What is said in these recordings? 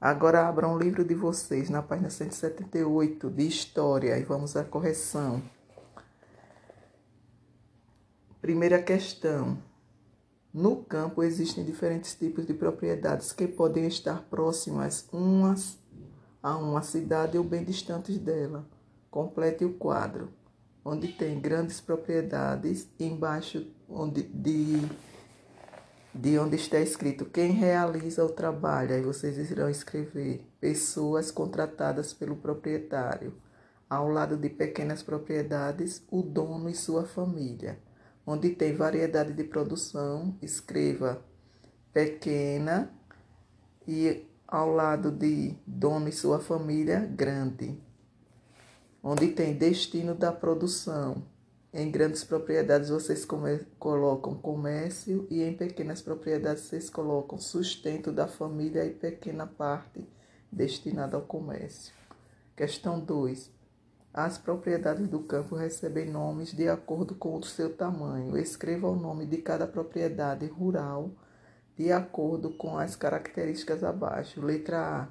Agora abram o livro de vocês na página 178 de História e vamos à correção. Primeira questão. No campo existem diferentes tipos de propriedades que podem estar próximas umas a uma cidade ou bem distantes dela. Complete o quadro, onde tem grandes propriedades, embaixo onde, de, de onde está escrito quem realiza o trabalho. Aí vocês irão escrever pessoas contratadas pelo proprietário. Ao lado de pequenas propriedades, o dono e sua família. Onde tem variedade de produção, escreva pequena e ao lado de dono e sua família grande, onde tem destino da produção. Em grandes propriedades vocês colocam comércio e em pequenas propriedades vocês colocam sustento da família e pequena parte destinada ao comércio. Questão 2. As propriedades do campo recebem nomes de acordo com o seu tamanho. Escreva o nome de cada propriedade rural de acordo com as características abaixo. Letra A,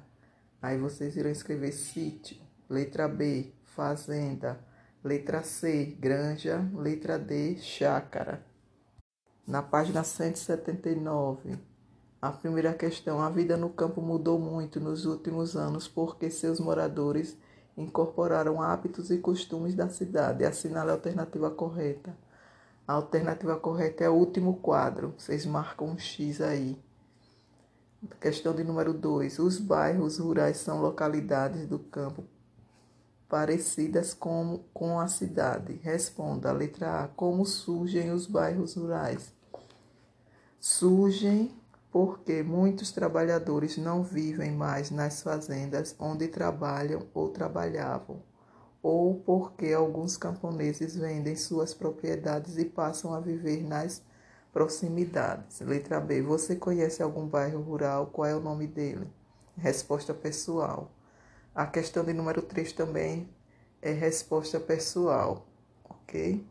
aí vocês irão escrever sítio. Letra B, fazenda. Letra C, granja. Letra D, chácara. Na página 179, a primeira questão: a vida no campo mudou muito nos últimos anos porque seus moradores incorporaram hábitos e costumes da cidade. Assinale a alternativa correta. A alternativa correta é o último quadro. Vocês marcam um X aí. Questão de número 2. Os bairros rurais são localidades do campo parecidas com, com a cidade. Responda letra A. Como surgem os bairros rurais? Surgem porque muitos trabalhadores não vivem mais nas fazendas onde trabalham ou trabalhavam ou porque alguns camponeses vendem suas propriedades e passam a viver nas proximidades. Letra B. Você conhece algum bairro rural? Qual é o nome dele? Resposta pessoal. A questão de número 3 também é resposta pessoal, ok?